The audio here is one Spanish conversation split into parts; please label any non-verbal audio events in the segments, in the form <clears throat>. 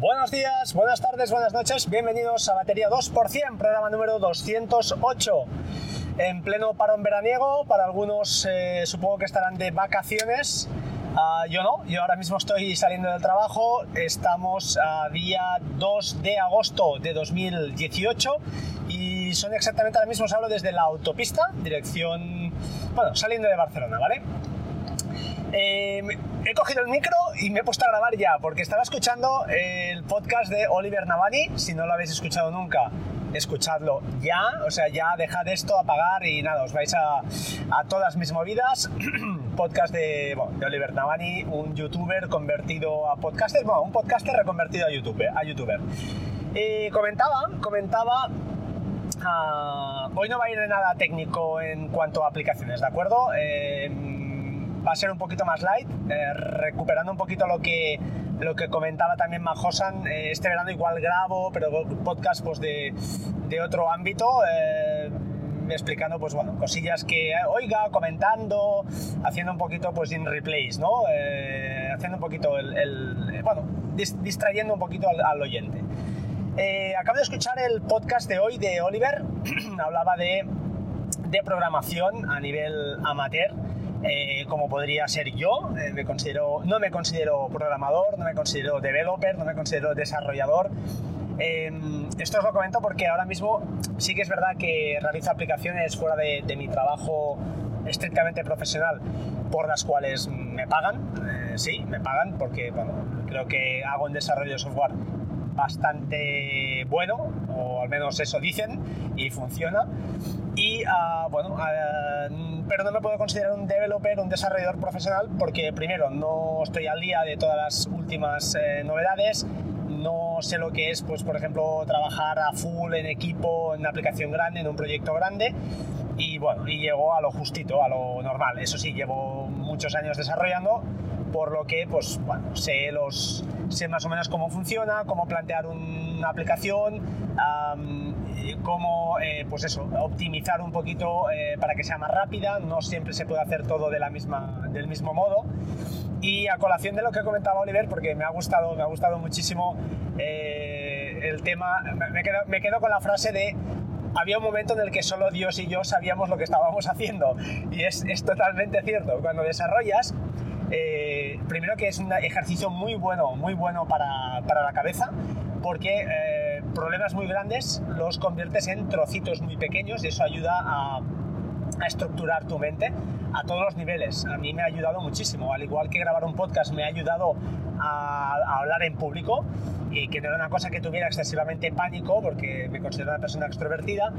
Buenos días, buenas tardes, buenas noches, bienvenidos a Batería 2%, programa número 208. En pleno parón veraniego, para algunos eh, supongo que estarán de vacaciones, uh, yo no, yo ahora mismo estoy saliendo del trabajo, estamos a día 2 de agosto de 2018 y son exactamente ahora mismo os hablo desde la autopista, dirección, bueno, saliendo de Barcelona, ¿vale? Eh, he cogido el micro y me he puesto a grabar ya, porque estaba escuchando el podcast de Oliver Navani. Si no lo habéis escuchado nunca, escuchadlo ya. O sea, ya dejad esto, apagar y nada, os vais a, a todas mis movidas. <clears throat> podcast de, Oliver Navani, un youtuber convertido a podcaster, bueno, un podcaster reconvertido a youtuber. Y comentaba, comentaba Uh, hoy no va a ir de nada técnico en cuanto a aplicaciones, ¿de acuerdo? Eh, va a ser un poquito más light, eh, recuperando un poquito lo que, lo que comentaba también Majosan. Eh, este verano igual grabo, pero podcast pues, de, de otro ámbito. Eh, explicando pues bueno cosillas que oiga comentando haciendo un poquito pues in replays no haciendo un poquito el, bueno distrayendo un poquito al, al oyente eh, acabo de escuchar el podcast de hoy de Oliver, <clears throat> hablaba de, de, programación a nivel amateur, eh, como podría ser yo, eh, me considero, no me considero programador, no me considero developer, no me considero desarrollador. esto os lo comento porque ahora mismo sí que es verdad que realizo aplicaciones fuera de, de mi trabajo estrictamente profesional por las cuales me pagan, sí, me pagan porque bueno, creo que hago un desarrollo de software bastante bueno, o al menos eso dicen, y funciona. Y uh, bueno, uh, pero no me puedo considerar un developer, un desarrollador profesional, porque primero no estoy al día de todas las últimas eh, novedades, no sé lo que es, pues por ejemplo, trabajar a full en equipo, en una aplicación grande, en un proyecto grande. Y bueno, y llego a lo justito, a lo normal. Eso sí, llevo muchos años desarrollando, por lo que pues bueno, sé, los, sé más o menos cómo funciona, cómo plantear una aplicación, cómo eh, pues eso, optimizar un poquito eh, para que sea más rápida, no siempre se puede hacer todo de la misma, del mismo modo. Y a colación de lo que comentaba Oliver, porque me ha gustado, me ha gustado muchísimo eh, el tema, me quedo, con la frase de había un momento en el que solo Dios y yo sabíamos lo que estábamos <laughs> haciendo. Y es, totalmente cierto. Cuando desarrollas, primero que es un ejercicio muy bueno, muy bueno para, para la cabeza, porque eh, problemas muy grandes los conviertes en trocitos muy pequeños y eso ayuda a, a estructurar tu mente a todos los niveles. A mí me ha ayudado muchísimo, al igual que grabar un podcast me ha ayudado a, a, hablar en público y que no era una cosa que tuviera excesivamente pánico porque me considero una persona extrovertida,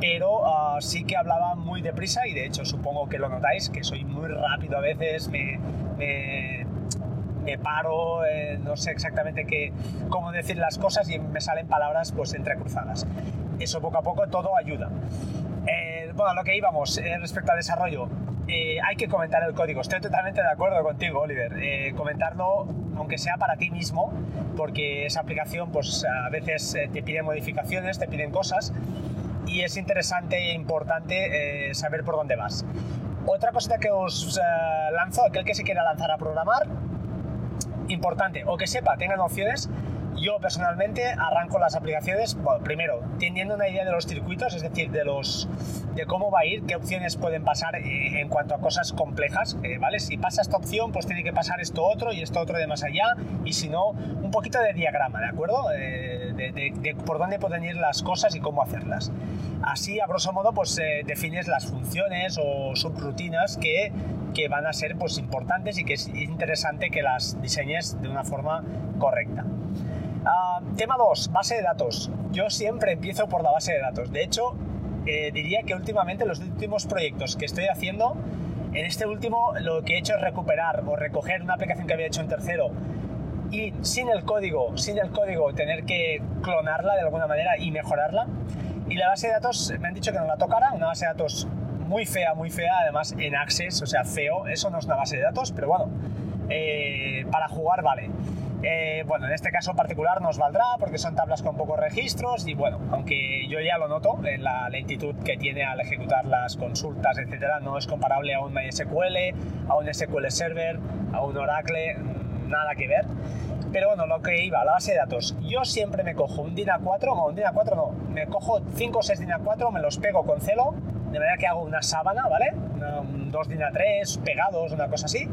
pero uh, sí que hablaba muy deprisa y de hecho supongo que lo notáis, que soy muy rápido a veces, me, me, paro, eh, no sé exactamente qué, cómo decir las cosas y me salen palabras pues entrecruzadas. Eso poco a poco todo ayuda. Eh, bueno, lo que íbamos eh, respecto al desarrollo, eh, hay que comentar el código. Estoy totalmente de acuerdo contigo, Oliver. Comentarlo, aunque sea para ti mismo, porque esa aplicación, pues a veces te pide modificaciones, te piden cosas, y es interesante e importante saber por dónde vas. Otra cosita que os lanzo, aquel que se quiera lanzar a programar, importante, o que sepa, tenga nociones, yo personalmente arranco las aplicaciones, bueno, primero, teniendo una idea de los circuitos, es decir, de, los, de cómo va a ir, qué opciones pueden pasar eh, en cuanto a cosas complejas, eh, ¿vale? Si pasa esta opción, pues tiene que pasar esto otro y esto otro de más allá, y si no, un poquito de diagrama, ¿de acuerdo? Eh, de, por dónde pueden ir las cosas y cómo hacerlas. Así, a grosso modo, pues defines las funciones o subrutinas que, que van a ser pues, importantes y que es interesante que las diseñes de una forma correcta. Uh, tema 2, base de datos. Yo siempre empiezo por la base de datos. De hecho, eh, diría que últimamente los últimos proyectos que estoy haciendo, en este último lo que he hecho es recuperar o recoger una aplicación que había hecho en tercero y sin el código, sin el código tener que clonarla de alguna manera y mejorarla. Y la base de datos me han dicho que no la tocara, una base de datos muy fea, muy fea, además en Access, o sea, feo, eso no es una base de datos, pero bueno, eh, para jugar vale. Eh, bueno, en este caso particular nos valdrá porque son tablas con pocos registros y bueno, aunque yo ya lo noto en la lentitud que tiene al ejecutar las consultas, etcétera, no es comparable a un MySQL, a un SQL Server, a un Oracle, nada que ver. Pero bueno, lo que iba, la base de datos. Yo siempre me cojo un DIN A4, no, un DIN A4 no, me cojo 5 o 6 DIN A4, me los pego con celo, de manera que hago una sábana, ¿vale? dos DIN A3 pegados, una cosa así.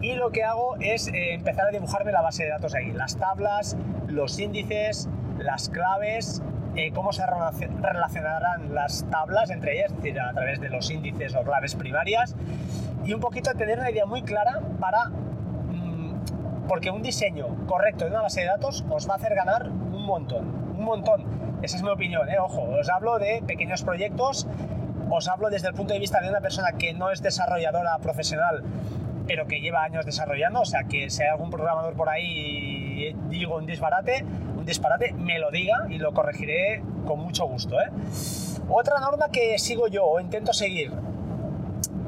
Y lo que hago es eh, empezar a dibujarme la base de datos ahí, las tablas, los índices, las claves, eh, cómo se relacionarán las tablas entre ellas, es decir, a través de los índices o claves primarias, y un poquito tener una idea muy clara para... Porque un diseño correcto de una base de datos os va a hacer ganar un montón, un montón. Esa es mi opinión, ¿eh? ojo, os hablo de pequeños proyectos, os hablo desde el punto de vista de una persona que no es desarrolladora profesional, pero que lleva años desarrollando, o sea que si hay algún programador por ahí y digo un disparate, disparate, me lo diga y lo corregiré con mucho gusto. ¿eh? Otra norma que sigo yo o intento seguir,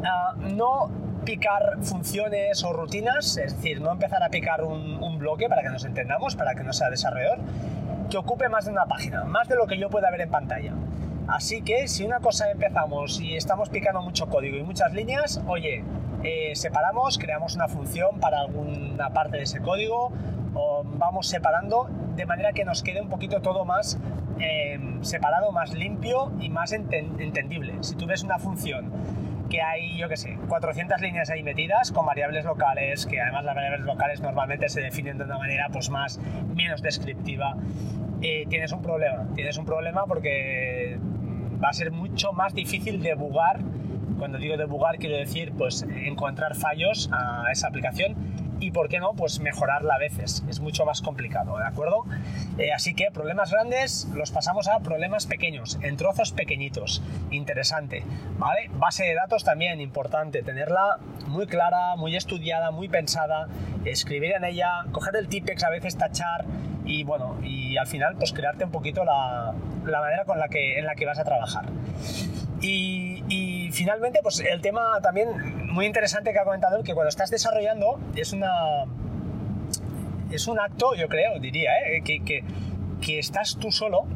ah, no picar funciones o rutinas, es decir, no empezar a picar un, un, bloque para que nos entendamos, para que no sea desarrollador, que ocupe más de una página, más de lo que yo pueda ver en pantalla. Así que si una cosa empezamos y estamos picando mucho código y muchas líneas, oye, eh, separamos, creamos una función para alguna parte de ese código o vamos separando de manera que nos quede un poquito todo más em, separado, más limpio y más entendible. Si tú ves una función que hay, yo qué sé, 400 líneas ahí metidas con variables locales, que además las variables locales normalmente se definen de una manera pues más, menos descriptiva, eh, tienes un problema. Tienes un problema porque va a ser mucho más difícil debugar. Cuando digo debugar quiero decir pues encontrar fallos a esa aplicación y, ¿por qué no?, pues mejorarla a veces. Es mucho más complicado, ¿de acuerdo? Eh, así que problemas grandes los pasamos a problemas pequeños, en trozos pequeñitos. Interesante, ¿vale? Base de datos también, importante, tenerla muy clara, muy estudiada, muy pensada, escribir en ella, coger el tipex a veces tachar y bueno, y al final pues crearte un poquito la, la manera con la que, en la que vas a trabajar. Y, finalmente, pues el tema también muy interesante que ha comentado, que cuando estás desarrollando es una... Es un acto, yo creo, diría, ¿eh? que, que, que, estás tú solo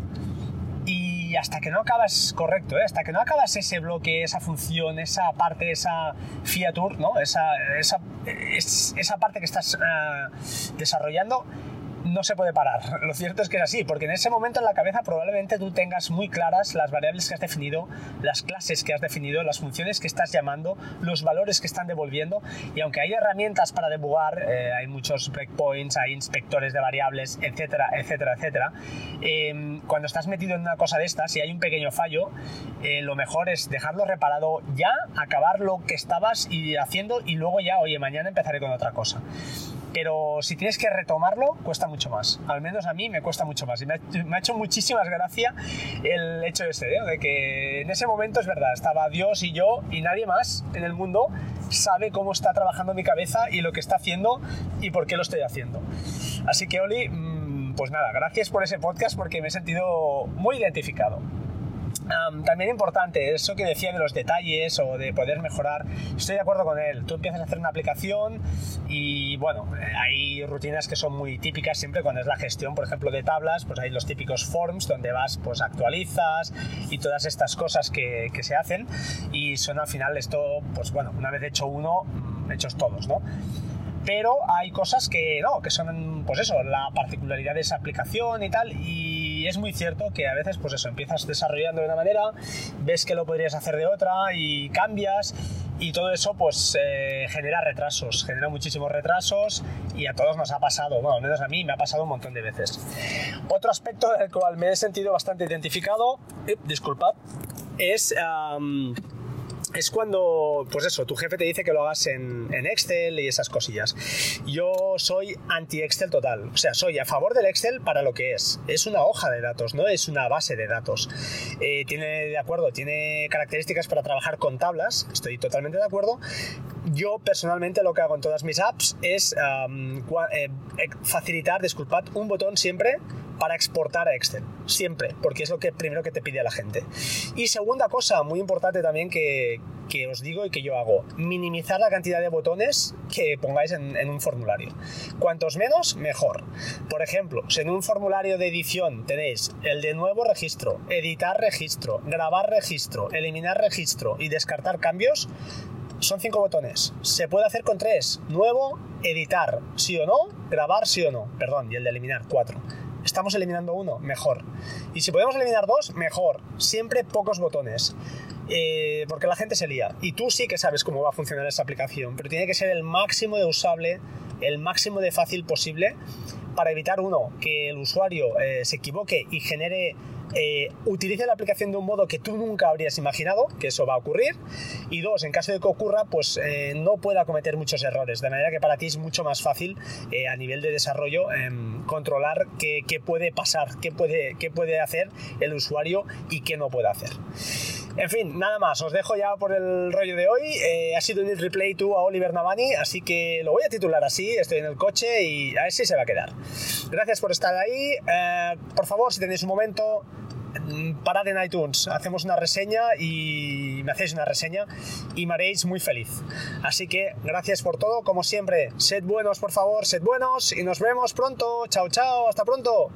y hasta que no acabas, correcto, ¿eh? hasta que no acabas ese bloque, esa función, esa parte, esa fiatur, ¿no? esa, esa, esa parte que estás uh, desarrollando, no se puede parar. <laughs> Lo cierto es que es así, porque en ese momento en la cabeza probablemente tú tengas muy claras las variables que has definido, las clases que has definido, las funciones que estás llamando, los valores que están devolviendo, y aunque hay herramientas para debugar, eh, hay muchos breakpoints, hay inspectores de variables, etcétera, etcétera, etcétera, eh, cuando estás metido en una cosa de estas y hay un pequeño fallo, eh, lo mejor es dejarlo reparado ya, acabar lo que estabas haciendo y luego ya, oye, mañana empezaré con otra cosa pero si tienes que retomarlo, cuesta mucho más. Al menos a mí me cuesta mucho más. Y me ha, hecho muchísimas gracia el hecho ese, ¿eh? de que en ese momento es verdad, estaba Dios y yo y nadie más en el mundo sabe cómo está trabajando mi cabeza y lo que está haciendo y por qué lo estoy haciendo. Así que Oli, mm, pues nada, gracias por ese podcast porque me he sentido muy identificado también importante, eso que decía de los detalles o de poder mejorar, estoy de acuerdo con él. Tú empiezas a hacer una aplicación y bueno, hay rutinas que son muy típicas siempre cuando es la gestión, por ejemplo, de tablas, pues hay los típicos forms donde vas, pues actualizas y todas estas cosas que, que se hacen y son al final esto, pues bueno, una vez hecho uno, mm, hechos todos, ¿no? pero hay cosas que no, que son, pues eso, la particularidad de esa aplicación y tal, y es muy cierto que a veces, pues eso, empiezas desarrollando de una manera, ves que lo podrías hacer de otra y cambias, y todo eso pues eh, genera retrasos, genera muchísimos retrasos y a todos nos ha pasado, bueno, al menos a mí me ha pasado un montón de veces. Otro aspecto del cual me he sentido bastante identificado, eh, disculpad, es es cuando, pues eso, tu jefe te dice que lo hagas en, Excel y esas cosillas. Yo soy anti-Excel total, o sea, soy a favor del Excel para lo que es. Es una hoja de datos, no es una base de datos. Eh, tiene, de acuerdo, tiene características para trabajar con tablas, estoy totalmente de acuerdo. Yo personalmente lo que hago en todas mis apps es eh, facilitar, disculpad, un botón siempre para exportar a Excel, siempre, porque es lo que primero que te pide a la gente. Y segunda cosa, muy importante también que, que os digo y que yo hago, minimizar la cantidad de botones que pongáis en, en, un formulario. Cuantos menos, mejor. Por ejemplo, si en un formulario de edición tenéis el de nuevo registro, editar registro, grabar registro, eliminar registro y descartar cambios, son cinco botones. Se puede hacer con tres. Nuevo, editar sí o no, grabar sí o no, perdón, y el de eliminar cuatro. Estamos eliminando uno, mejor. Y si podemos eliminar dos, mejor. Siempre pocos botones. Eh, porque la gente se lía. Y tú sí que sabes cómo va a funcionar esa aplicación, pero tiene que ser el máximo de usable, el máximo de fácil posible para evitar uno, que el usuario eh, se equivoque y genere eh, utilice la aplicación de un modo que tú nunca habrías imaginado que eso va a ocurrir y dos, en caso de que ocurra, pues eh, no pueda cometer muchos errores, de manera que para ti es mucho más fácil a nivel de desarrollo em, controlar qué, puede pasar, qué puede, qué puede hacer el usuario y qué no puede hacer. En fin, nada más, os dejo ya por el rollo de hoy. ha sido un replay tú a Oliver Navani, así que lo voy a titular así, estoy en el coche y a ver si se va a quedar. Gracias por estar ahí. Eh, por favor, si tenéis un momento, mm, parad en iTunes, hacemos una reseña y me hacéis una reseña y me haréis muy feliz. Así que gracias por todo, como siempre, sed buenos por favor, sed buenos y nos vemos pronto. Chao, chao, hasta pronto.